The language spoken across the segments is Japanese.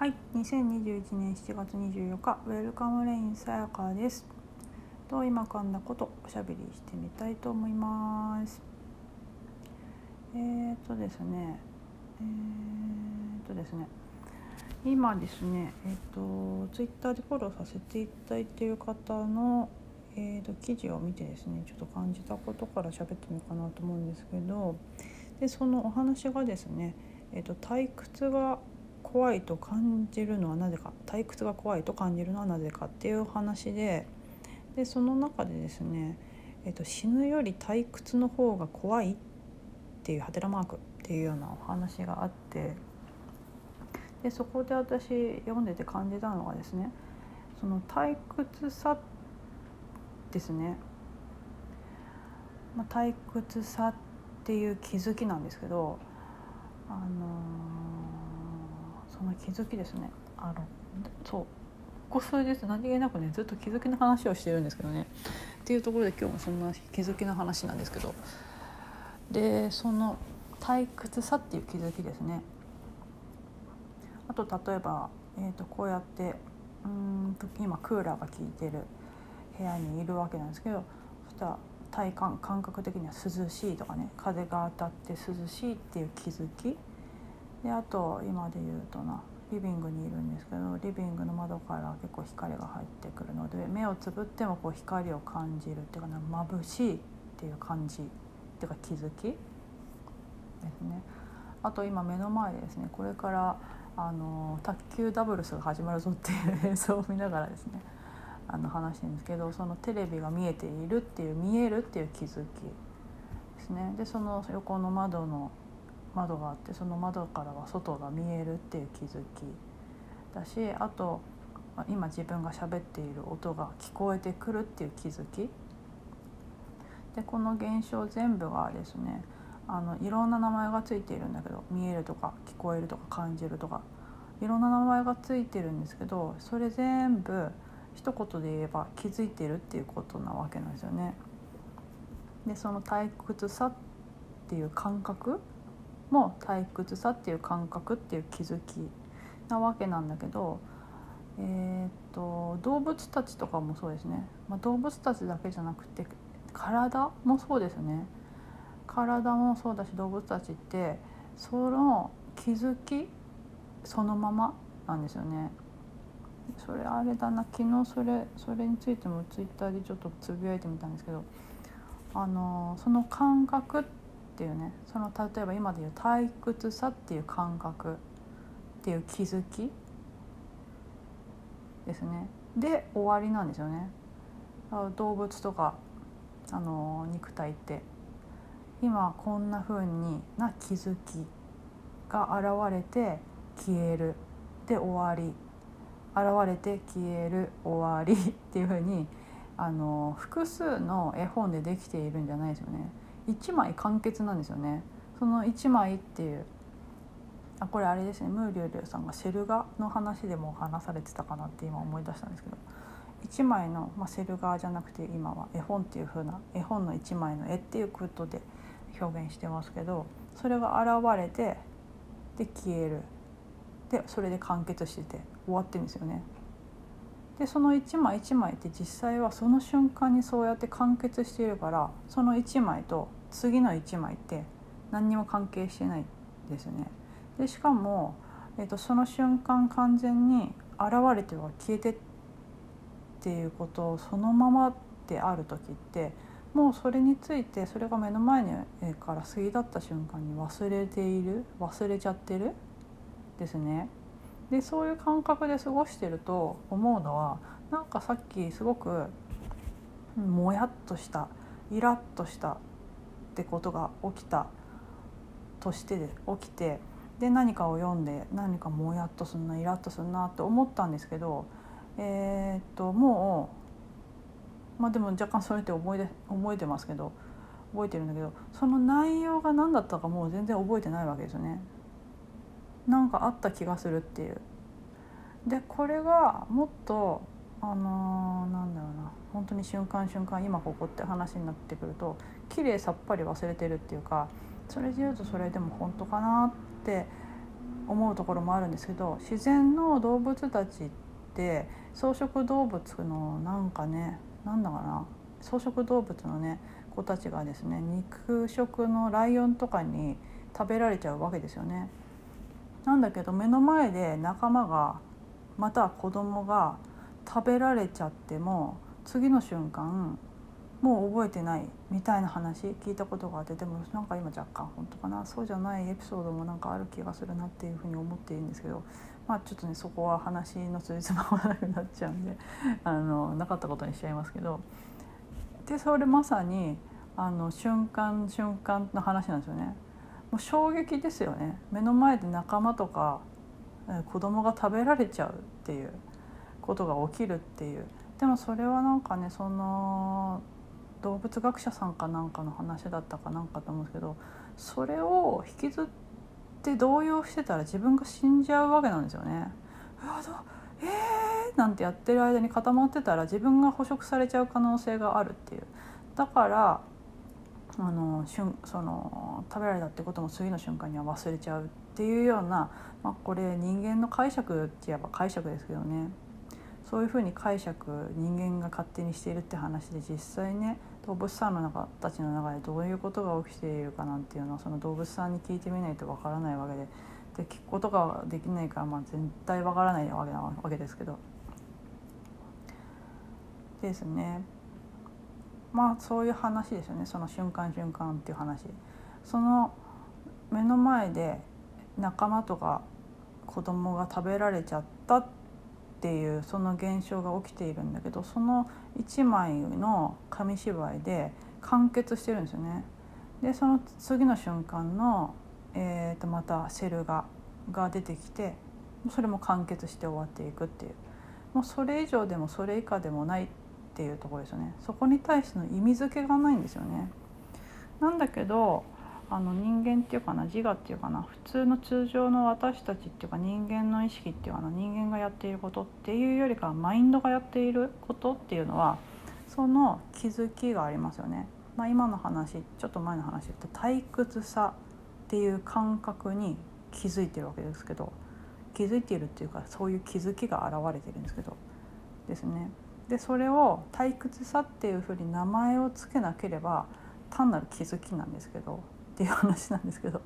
はい、2021年7月24日、ウェルカムレインさやかです。と今噛んだことおしゃべりしてみたいと思います。えーとですね、えーとですね、今ですね、えっ、とツイッターでフォローさせていただいている方のえーと記事を見てですね、ちょっと感じたことから喋ってみようかなと思うんですけど、でそのお話がですね、えーと退屈が怖いと感じるのはなぜか退屈が怖いと感じるのはなぜかっていう話ででその中でですね、えっと、死ぬより退屈の方が怖いっていうハテナマークっていうようなお話があってでそこで私読んでて感じたのがですねその退屈さですね、まあ、退屈さっていう気づきなんですけどあのーその気づきですね。あのそう。ここ数日何気なくねずっと気づきの話をしてるんですけどね。っていうところで今日もそんな気づきの話なんですけど。でその退屈さっていう気づきですね。あと例えば、えー、とこうやってうん今クーラーが効いてる部屋にいるわけなんですけどそしたら体感感覚的には涼しいとかね風が当たって涼しいっていう気づきであと今で言うとなリビングにいるんですけどリビングの窓から結構光が入ってくるので目をつぶってもこう光を感じるっていうかな眩しいっていう感じっていうか気づきですね。あと今目の前でですねこれからあの卓球ダブルスが始まるぞっていう映像を見ながらですねあの話してるんですけどそのテレビが見えているっていう見えるっていう気づきですね。でその横の窓の窓があってその窓からは外が見えるっていう気づきだしあと今自分が喋っている音が聞こえてくるっていう気づきでこの現象全部がですねあのいろんな名前がついているんだけど見えるとか聞こえるとか感じるとかいろんな名前がついてるんですけどそれ全部一言で言えば気づいてるっていうことなわけなんですよね。でその退屈さっていう感覚も退屈さっていう感覚っていう気づきなわけなんだけど、えー、と動物たちとかもそうですね、まあ、動物たちだけじゃなくて体もそうですね体もそうだし動物たちってその気づきそのままなんですよね。それあれだな昨日それそれについてもツイッターでちょっとつぶやいてみたんですけどあのその感覚ってっていうねその例えば今でいう退屈さっていう感覚っていう気づきですね。で終わりなんですよね。動物とかあの肉体って。今こんな風にな気づきが現れて消える。で終わり。現れて消える。終わりっていう風にあの複数の絵本でできているんじゃないですよね。1枚完結なんですよね。その1枚っていうあこれあれですね。ムーリュウリュウさんがセル画の話でも話されてたかなって今思い出したんですけど。1枚の、まあ、セル画じゃなくて今は絵本っていう風な絵本の1枚の絵っていうことで表現してますけどそれが現れてで消える。でそれで完結してて終わってるんですよね。でその1枚1枚って実際はその瞬間にそうやって完結しているからその1枚と次の1枚って何にも関係してないですね。でしかも、えーと、その瞬間完全に現れては消えてっていうことをそのままである時ってもうそれについてそれが目の前にから過ぎ立った瞬間に忘れている忘れちゃってるですね。でそういう感覚で過ごしてると思うのはなんかさっきすごくもやっとしたイラッとしたってことが起きたとして起きてで何かを読んで何かもやっとすんなイラッとすんなって思ったんですけどえー、っともうまあでも若干それって覚えて覚えてますけど覚えてるんだけどその内容が何だったかもう全然覚えてないわけですよね。なんかあった気がするっていうでこれがもっとあのー、なんだろうな本当に瞬間瞬間今ここって話になってくると綺麗さっぱり忘れてるっていうかそれで言うとそれでも本当かなって思うところもあるんですけど自然の動物たちって草食動物のなんかねなんだかな草食動物のね子たちがですね肉食のライオンとかに食べられちゃうわけですよね。なんだけど目の前で仲間がまた子供が食べられちゃっても次の瞬間もう覚えてないみたいな話聞いたことがあってでもなんか今若干本当かなそうじゃないエピソードもなんかある気がするなっていうふうに思っているんですけどまあちょっとねそこは話のつじつまがなくなっちゃうんであのなかったことにしちゃいますけどでそれまさにあの瞬間瞬間の話なんですよね。もう衝撃ですよね目の前で仲間とか子供が食べられちゃうっていうことが起きるっていう。でもそれはなんかねその動物学者さんかなんかの話だったかなんかと思うんですけどそれを引きずって動揺してたら自分が死んじゃうわけなんですよね。うわどえー、なんてやってる間に固まってたら自分が捕食されちゃう可能性があるっていう。だからあの瞬その食べられたってことも次の瞬間には忘れちゃうっていうような、まあ、これ人間の解釈って言えば解釈ですけどね。そういうふうに解釈人間が勝手にしているって話で実際ね動物さんの中たちの中でどういうことが起きているかなんていうのはその動物さんに聞いてみないとわからないわけでで聞くことができないからまあ絶対わからないわけなわけですけど。ですね。まあそういう話ですよね。その瞬間瞬間っていう話。その目の前で仲間とか子供が食べられちゃったってていうその現象が起きているんだけどその1枚の紙芝居で完結してるんですよね。でその次の瞬間の、えー、とまたセル画が出てきてそれも完結して終わっていくっていうもうそれ以上でもそれ以下でもないっていうところですよねそこに対しての意味付けがないんですよね。なんだけどあの人間っていうかな自我っていうかな普通の通常の私たちっていうか人間の意識っていうかな人間がやっていることっていうよりかはマインドがやっていることっていうのはその気づきがありますよね。まあ、今の話ちょっと前の話言った退屈さっていう感覚に気づいてるわけですけど気づいているっていうかそういう気づきが現れてるんですけどですね。でそれを退屈さっていうふうに名前を付けなければ単なる気づきなんですけどっていう話なんですけど っ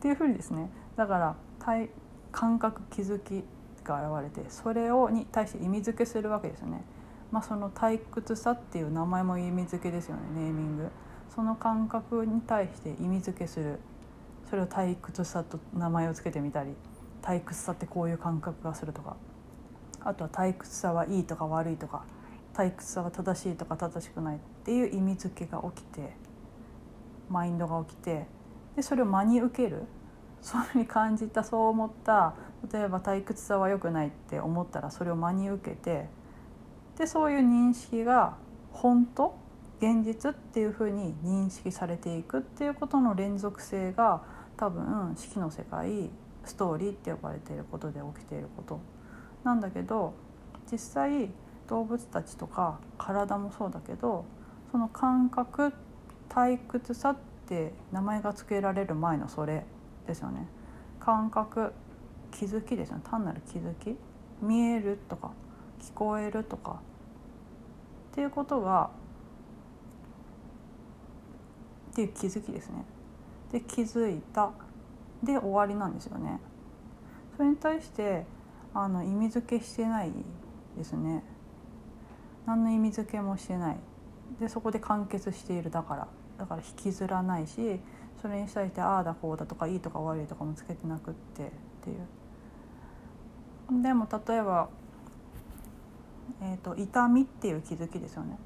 ていうふうにですねだから体感覚気づきが現れてそれをに対して意味付けするわけですよね。まあ、その退屈さっていう名前も意味付けですよねネーミング。その感覚に対して意味付けするそれを退屈さと名前を付けてみたり退屈さってこういう感覚がするとかあとは退屈さはいいとか悪いとか退屈さは正しいとか正しくないっていう意味付けが起きてマインドが起きてでそれを真に受ける。そういうふうに感じたそう思った例えば退屈さは良くないって思ったらそれを真に受けてでそういう認識が本当現実っていうふうに認識されていくっていうことの連続性が多分四季の世界ストーリーって呼ばれていることで起きていること。なんだけど実際動物たちとか体もそうだけどその感覚っ退屈さって名前が付けられる前のそれですよね。感覚気づきですよね。単なる気づき。見えるとか聞こえるとか。っていうことがっていう気づきですね。で気づいた。で終わりなんですよね。それに対してあの意味付けしてないですね。何の意味付けもしてない。でそこで完結しているだから。だから引きずらないしそれに対してああだこうだとかいいとか悪いとかもつけてなくってっていう。でも例えば、えーと、痛みっていう気づきですよね。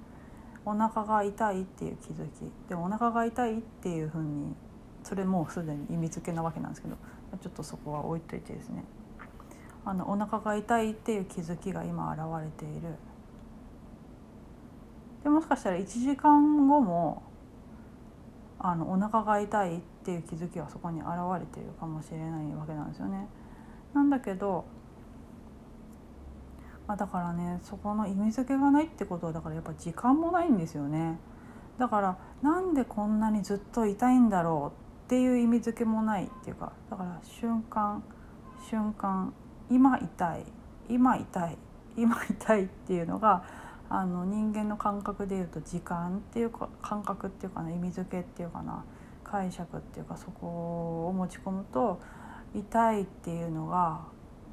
お腹が痛いっていう気づきでお腹が痛いっていうふうにそれもうすでに意味付けなわけなんですけどちょっとそこは置いといてですねあのお腹が痛いっていう気づきが今現れているでもしかしたら1時間後もあのお腹が痛いっていう気づきはそこに現れているかもしれないわけなんですよね。なんだけど、まあ、だからねそこの意味付けがないってことはだからやっぱ時間もないんですよね。だからなんでこんなにずっと痛いんだろうっていう意味付けもないっていうかだから瞬間瞬間今痛い今痛い今痛いっていうのがあの人間の感覚でいうと時間っていうか感覚っていうかな意味付けっていうかな解釈っていうかそこを持ち込むと痛いっていうのが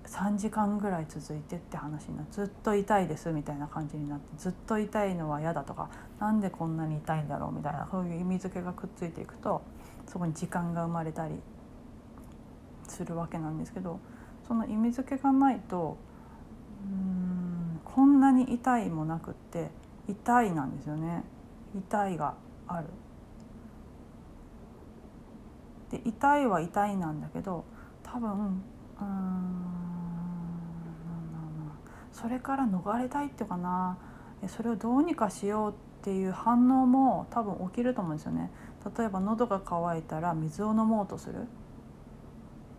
3時間ぐらい続いてって話になってずっと痛いですみたいな感じになってずっと痛いのは嫌だとか何でこんなに痛いんだろうみたいなそういう意味付けがくっついていくとそこに時間が生まれたりするわけなんですけどその意味付けがないとうんこんなに痛いもなくって痛いなんですよね痛いがある。で痛いは痛いなんだけど多分うんそれから逃れたいっていうかなそれをどうにかしようっていう反応も多分起きると思うんですよね。例えば喉が渇いたら水を飲もうとするっ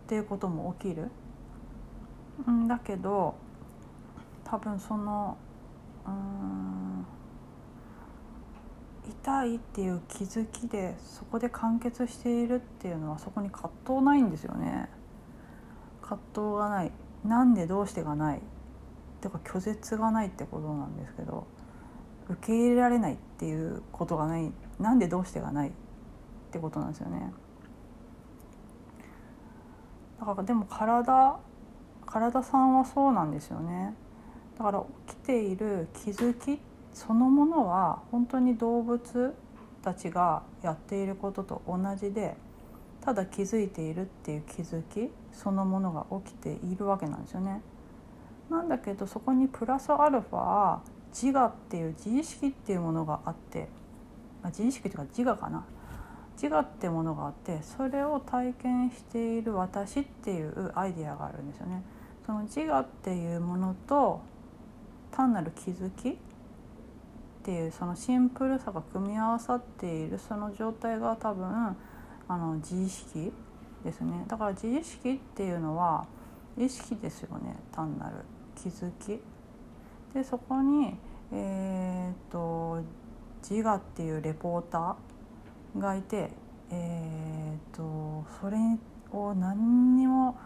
ていうことも起きる。んだけど多分そのうん痛いっていう気づきでそこで完結しているっていうのはそこに葛藤ないんですよね。葛藤がない。なんでどうしてがない。てか拒絶がないってことなんですけど受け入れられないっていうことがない。なんでどうしてがない。ってことなんですよね。だからでも体体さんはそうなんですよね。だから起きている気づきそのものは本当に動物たちがやっていることと同じでただ気づいているっていう気づきそのものが起きているわけなんですよね。なんだけどそこにプラスアルファ自我っていう自意識っていうものがあってあ自意識というか自我かな自我ってものがあってそれを体験している私っていうアイデアがあるんですよね。その自我っていうものと単なる気づきっていうそのシンプルさが組み合わさっているその状態が多分あの自意識ですね。だから自意識っていうのは意識ですよね。単なる気づき。でそこにえー、っと自我っていうレポーターがいてえー、っとそれを何にも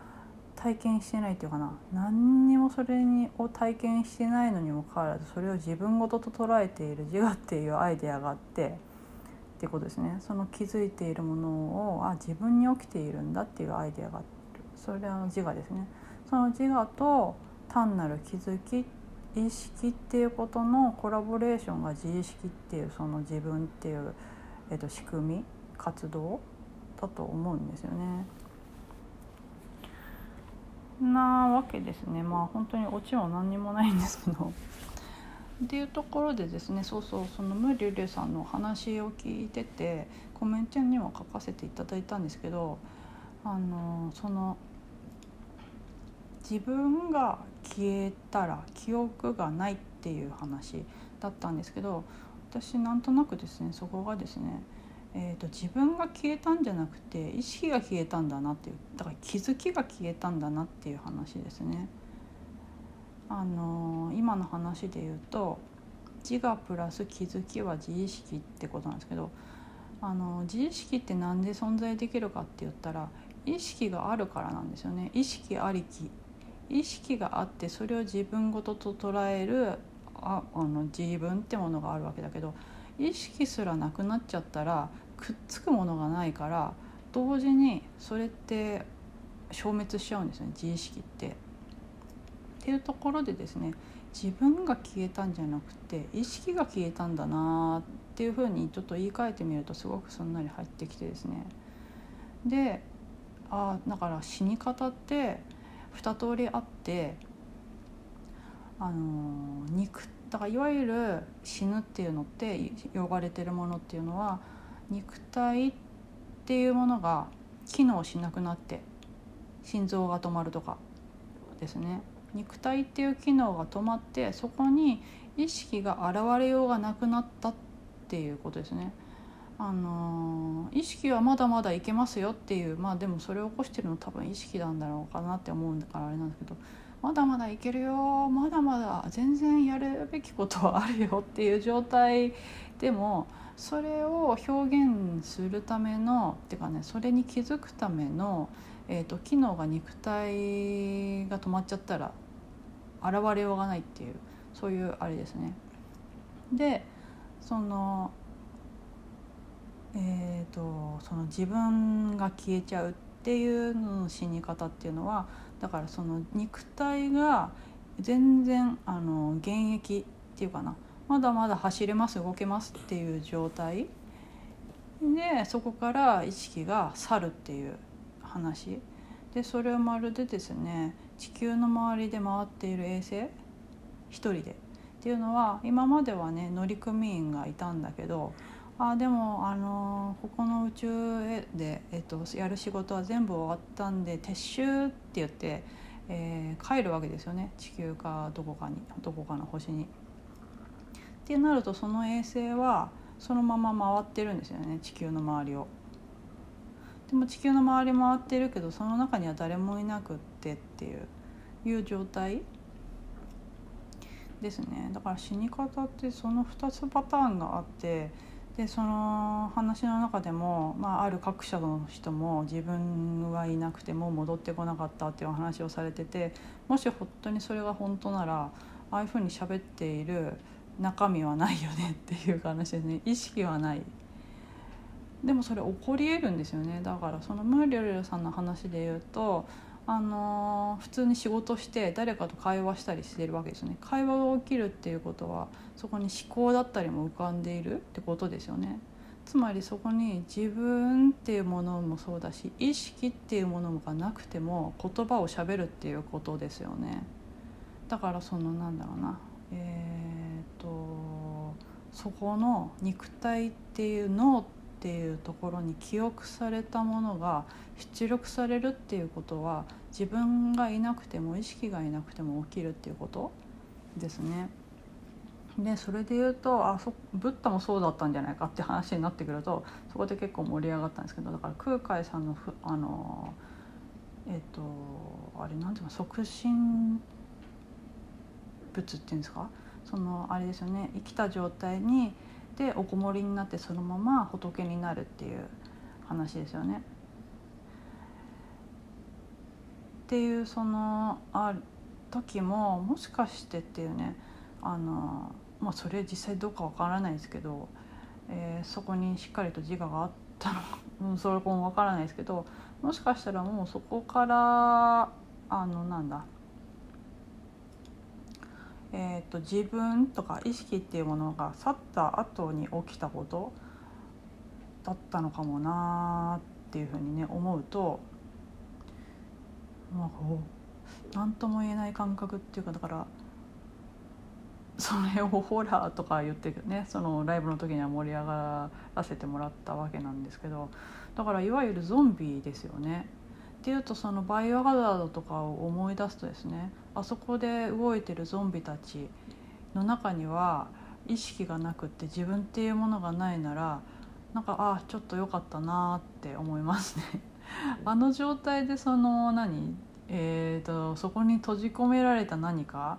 体験してないっていうかな。何にもそれにを体験してないのにもかかわらずそれを自分ごとと捉えている自我っていうアイデアがあってっていうことですね。その気づいているものをあ自分に起きているんだっていうアイデアがある。それは自我ですね。その自我と単なる気づき意識っていうことのコラボレーションが自意識っていうその自分っていう、えっと、仕組み活動だと思うんですよね。なわけですねまあ本当にオチは何にもないんですけど。っていうところでですねそうそうそのムリュリュさんの話を聞いててコメントにも書かせていただいたんですけどあのその自分が消えたら記憶がないっていう話だったんですけど私なんとなくですねそこがですねえーと、自分が消えたんじゃなくて意識が消えたんだなっていうだから気づきが消えたんだなっていう話ですね。あのー、今の話で言うと自我プラス気づきは自意識ってことなんですけどあの自意識って何で存在できるかって言ったら意識があるからなんですよね意識ありき意識があってそれを自分ごとと捉えるああの自分ってものがあるわけだけど意識すらなくなっちゃったらくっつくものがないから同時にそれって消滅しちゃうんですね自意識って。っていうところでですね自分が消えたんじゃなくて意識が消えたんだなっていうふうにちょっと言い換えてみるとすごくすんなり入ってきてですねであだから死に方って2通りあってあの肉だからいわゆる死ぬっていうのって呼ばれてるものっていうのは肉体っていうものが機能しなくなって心臓が止まるとかですね肉体っていう機能が止まってそこに意識が現れようがなくなったっていうことですね。あの意識はまだまだいけますよっていうまあでもそれを起こしてるの多分意識なんだろうかなって思うんだからあれなんですけどまだまだいけるよまだまだ全然やるべきことはあるよっていう状態でもそれを表現するためのっていうかねそれに気づくための、えーと、機能が肉体が止まっちゃったら現れようがないっていうそういうあれですね。でそのえーと、その自分が消えちゃうっていうのの死に方っていうのはだからその肉体が全然あの現役っていうかな。まだまだ走れます動けますっていう状態。でそこから意識が去るっていう話。でそれをまるでですね地球の周りで回っている衛星一人で。っていうのは今まではね乗組員がいたんだけどあでもあのここの宇宙で、えっと、やる仕事は全部終わったんで撤収って言って、えー、帰るわけですよね地球かどこかにどこかの星に。ってなるとその衛星はそのまま回ってるんですよね地球の周りを。でも地球の周り回ってるけどその中には誰もいなくってっていういう状態ですねだから死に方ってその2つパターンがあってでその話の中でも、まあ、ある各社の人も自分はいなくても戻ってこなかったっていう話をされててもし本当にそれが本当ならああいうふうに喋っている中身はないよねっていう話ですね意識はない。でもそれ起こり得るんですよね。だからそのムーリョリョさんの話で言うとあの普通に仕事して誰かと会話したりしてるわけですよね。会話が起きるっていうことはそこに思考だったりも浮かんでいるってことですよね。つまりそこに自分っていうものもそうだし意識っていうものがなくても言葉をしゃべるっていうことですよね。だからそのなんだろうな。えー、っとそこの肉体っていう脳ってっていうところに記憶されたものが出力されるっていうことは自分がいなくても意識がいなくても起きるっていうことですね。でそれで言うとあそブッダもそうだったんじゃないかって話になってくるとそこで結構盛り上がったんですけどだから空海さんのふあのえっ、とあれなんていうの促進物っていうんですか？そのあれですよね生きた状態にでおこもりになってそのまま仏になるっていう話ですよね。っていうそのあ時ももしかしてっていうねあの、まあ、それ実際どうかわからないですけど、えー、そこにしっかりと自我があったの それもわからないですけどもしかしたらもうそこからあのなんだえーと、自分とか意識っていうものが去った後に起きたことだったのかもなっていうふうにね思うとまあ何とも言えない感覚っていうかだからそれを ホラーとか言ってねそのライブの時には盛り上がらせてもらったわけなんですけどだからいわゆるゾンビですよね。っていうとそのバイオハザードとかを思い出すとですねあそこで動いてるゾンビたちの中には意識がなくって自分っていうものがないならなんかあちょっと良かったなって思いますね。あの状態でその何？えーと、そこに閉じ込められた何か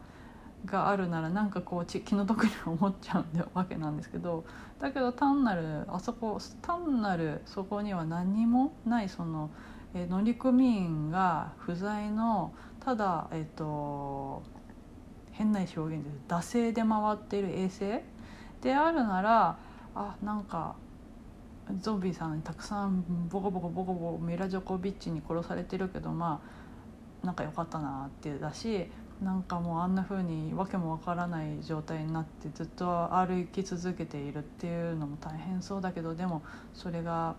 があるならなんかこう気の毒に思っちゃうわけなんですけどだけど単なるあそこ単なるそこには何もないそのえ乗組員が不在のただ、えっと、変な表現です。惰性で回っている衛星？であるならあなんかゾンビさんたくさんボコボコボコボコミラ・ジョコビッチに殺されてるけどまあなんか良かったなってだしなんかもうあんな風に訳もわからない状態になってずっと歩き続けているっていうのも大変そうだけどでもそれが、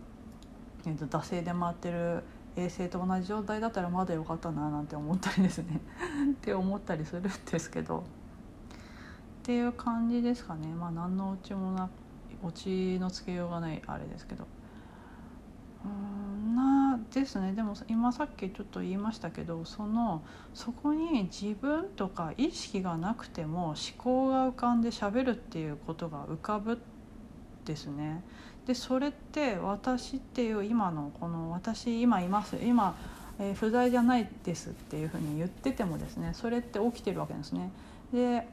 えー、と惰性で回ってる衛星と同じ状態だったらまだ良かったななんて思ったりですね。って思ったりするんですけど。っていう感じですかね。まあ何のオチもなオチのつけようがないあれですけど。うんなですね。でも今さっきちょっと言いましたけどそのそこに自分とか意識がなくても思考が浮かんでしゃべるっていうことが浮かぶですね。でそれって私っていう今のこの私今います今、えー、不在じゃないですっていうふうに言っててもですねそれって起きてるわけですね。で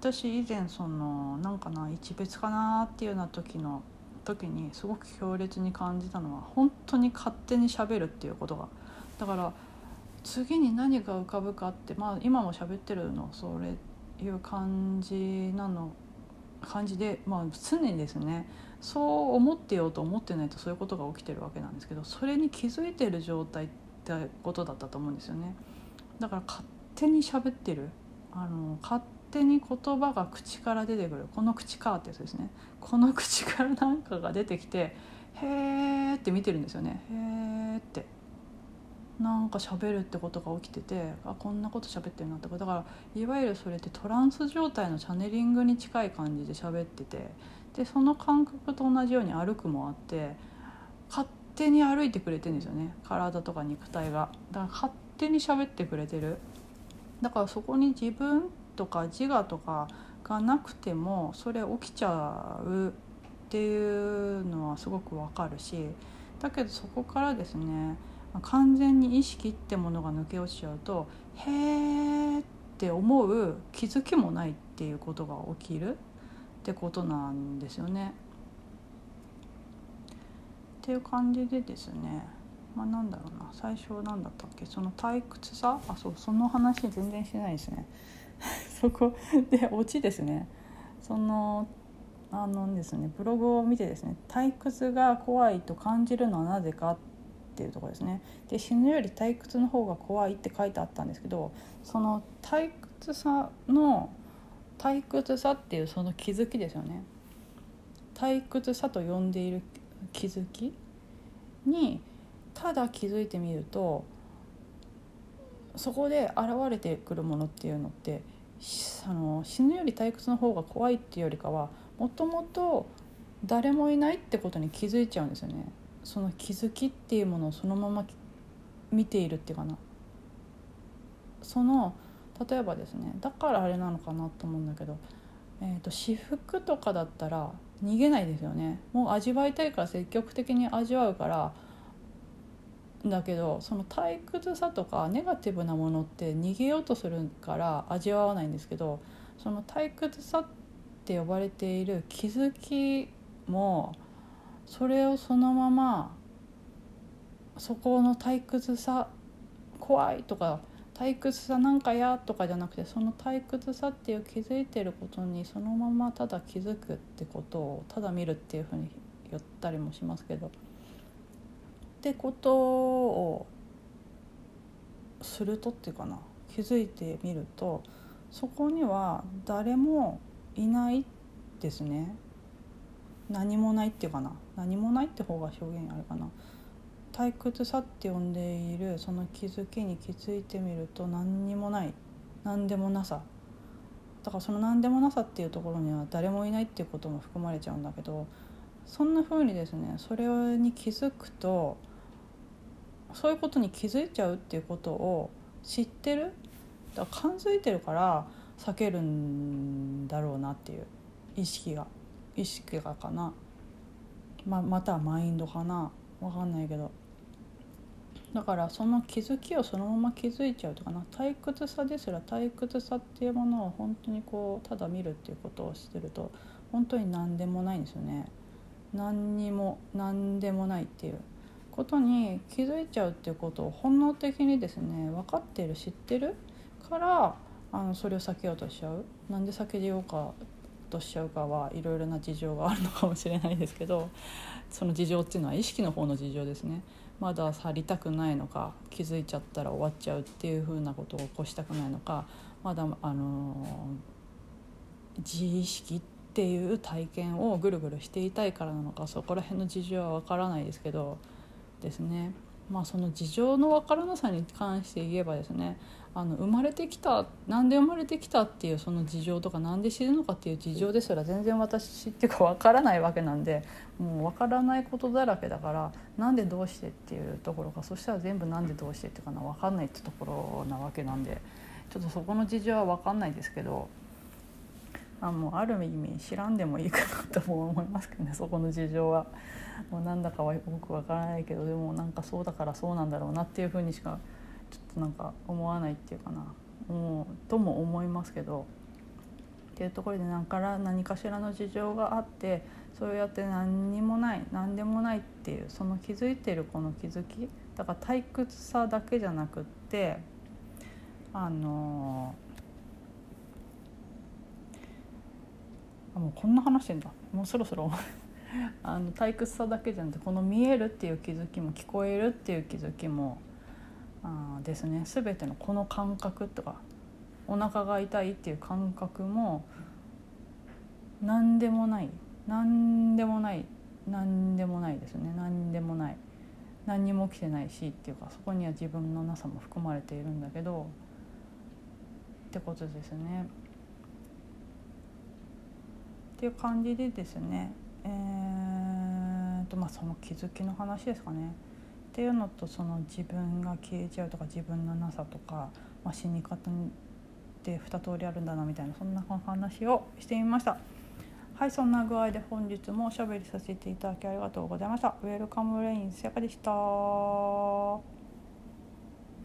私以前そのなんかな一別かなっていうような時の時にすごく強烈に感じたのは本当に勝手にしゃべるっていうことがだから次に何が浮かぶかってまあ今も喋ってるのそれいう感じなの感じで、まあ、常にですねそう思ってようと思ってないとそういうことが起きてるわけなんですけどそれに気づいてる状態ってことだったと思うんですよね。だから勝手に喋ってる。あの勝手に言葉が口から出てくる。この口かってやつですね。この口からなんかが出てきて「へーって見てるんですよね「へーって。なんか喋るってことが起きててあこんなこと喋ってるなって。だからいわゆるそれってトランス状態のチャネリングに近い感じで喋っててでその感覚と同じように歩くもあって勝手に歩いてくれてんですよね。体とか肉体が。だから勝手に喋ってくれてる。だからそこに自分とか自我とかがなくてもそれ起きちゃうっていうのはすごくわかるしだけどそこからですね完全に意識ってものが抜け落ちちゃうとへーって思う気づきもないっていうことが起きる。ってことなんですよね。っていう感じでですね。まあなんだろうな。最初何だったっけ？その退屈さ？あそう。その話全然してないですね。そこでオチですね。そのあのですね。ブログを見てですね。退屈が怖いと感じるのはなぜかっていうとこですね。で死ぬより退屈の方が怖いって書いてあったんですけどその退屈さの退屈さっていうその気づきですよね退屈さと呼んでいる気づきにただ気づいてみるとそこで現れてくるものっていうのってあの死ぬより退屈の方が怖いっていうよりかはもともと誰もいないってことに気づいちゃうんですよね。その気づきっていうものをそのまま見ているっていうかなその例えばですねだからあれなのかなと思うんだけど、えーと、私服とかだったら逃げないですよね。もう味わいたいから積極的に味わうからだけどその退屈さとかネガティブなものって逃げようとするから味わわないんですけどその退屈さって呼ばれている気づきもそれをそのままそこの退屈さ怖いとか退屈さなんかやとかじゃなくてその退屈さっていう気づいてることにそのままただ気づくってことをただ見るっていうふうに言ったりもしますけど。ってことをするとっていうかな。気づいてみるとそこには誰もいないですね。何もないっていうかな。何もないって方が表現あるかな。退屈さって呼んでいるその気づきに気づいてみると何にもない何でもなさ。だからその何でもなさっていうところには誰もいないっていうことも含まれちゃうんだけどそんな風にですねそれに気づくとそういうことに気づいちゃうっていうことを知ってるだから感づいてるから避けるんだろうなっていう意識が意識がかな、ままたはマインドかな。分かんないけど。だからその気づきをそのまま気づいちゃうとかな。退屈さですら退屈さっていうものを本当にこうただ見るっていうことをしてると本当に何でもないんですよね。何にも何でもないっていう。ことに気づいちゃうっていうことを本能的にですね分かってる知ってる？からあのそれを避けようとしちゃう。なんで避けようかとしちゃうかはいろいろな事情があるのかもしれないですけどその事情っていうのは意識の方の事情ですね。まだ去りたくないのか気づいちゃったら終わっちゃうっていうふうなことを起こしたくないのかまだあの自意識っていう体験をぐるぐるしていたいからなのかそこら辺の事情は分からないですけどですね。まあその事情の分からなさに関して言えばですねあの生まれてきたなんで生まれてきたっていうその事情とか何で死ぬのかっていう事情ですら全然私っていうか分からないわけなんでもう分からないことだらけだからなんでどうしてっていうところかそしたら全部なんでどうしてっていうかな分かんないってところなわけなんでちょっとそこの事情は分かんないですけど。あもうある意味知らんでもいいかなとも思いますけどねそこの事情はもうなんだかはよくわからないけどでもなんかそうだからそうなんだろうなっていうふうにしかちょっとなんか思わないっていうかな。もうとも思いますけど。っていうところで何から何かしらの事情があってそうやって何にもない何でもないっていうその気づいてるこの気づき。だから退屈さだけじゃなくってあのあもうこんな話してんだ。もうそろそろ。あの退屈さだけじゃなくてこの見えるっていう気づきも聞こえるっていう気づきもあですね。全てのこの感覚とかお腹が痛いっていう感覚も何でもない。何でもない。何でもないですね。何でもない。何にも起きてないしっていうかそこには自分のなさも含まれているんだけどってことですね。っていう感じでですね。えー、とまあその気づきの話ですかね。っていうのとその自分が消えちゃうとか自分のなさとか、まあ、死に方って2通りあるんだなみたいなそんな話をしてみました。はいそんな具合で本日もおしゃべりさせていただきありがとうございました。ウェルカムレインさやかでした。